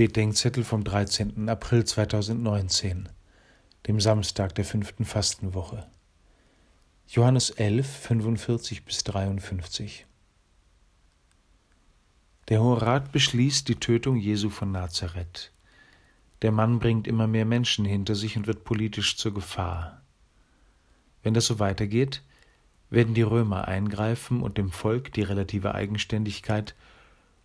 Spätdenkzettel vom 13. April 2019, dem Samstag der fünften Fastenwoche. Johannes 11, 45 bis 53. Der Hohe Rat beschließt die Tötung Jesu von Nazareth. Der Mann bringt immer mehr Menschen hinter sich und wird politisch zur Gefahr. Wenn das so weitergeht, werden die Römer eingreifen und dem Volk die relative Eigenständigkeit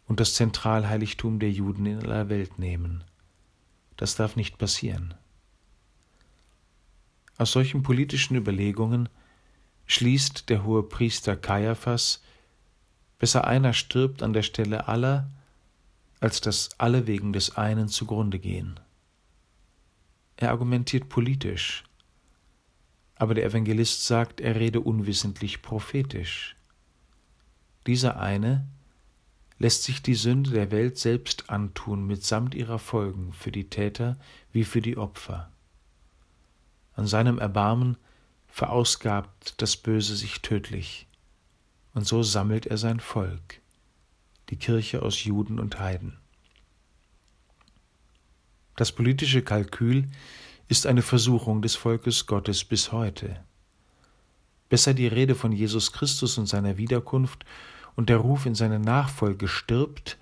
und das Zentralheiligtum der Juden in aller Welt nehmen. Das darf nicht passieren. Aus solchen politischen Überlegungen schließt der hohe Priester Kaiaphas, besser einer stirbt an der Stelle aller, als dass alle wegen des einen zugrunde gehen. Er argumentiert politisch, aber der Evangelist sagt, er rede unwissentlich prophetisch. Dieser eine lässt sich die Sünde der Welt selbst antun, mitsamt ihrer Folgen für die Täter wie für die Opfer. An seinem Erbarmen verausgabt das Böse sich tödlich, und so sammelt er sein Volk, die Kirche aus Juden und Heiden. Das politische Kalkül ist eine Versuchung des Volkes Gottes bis heute. Besser die Rede von Jesus Christus und seiner Wiederkunft und der Ruf in seine Nachfolge stirbt,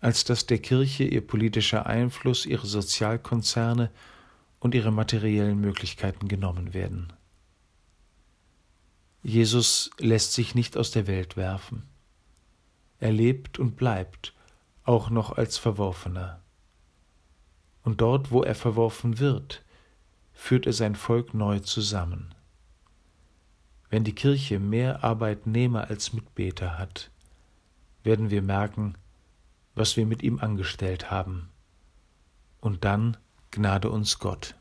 als dass der Kirche ihr politischer Einfluss, ihre Sozialkonzerne und ihre materiellen Möglichkeiten genommen werden. Jesus lässt sich nicht aus der Welt werfen. Er lebt und bleibt, auch noch als Verworfener. Und dort, wo er verworfen wird, führt er sein Volk neu zusammen. Wenn die Kirche mehr Arbeitnehmer als Mitbeter hat, werden wir merken, was wir mit ihm angestellt haben. Und dann gnade uns Gott.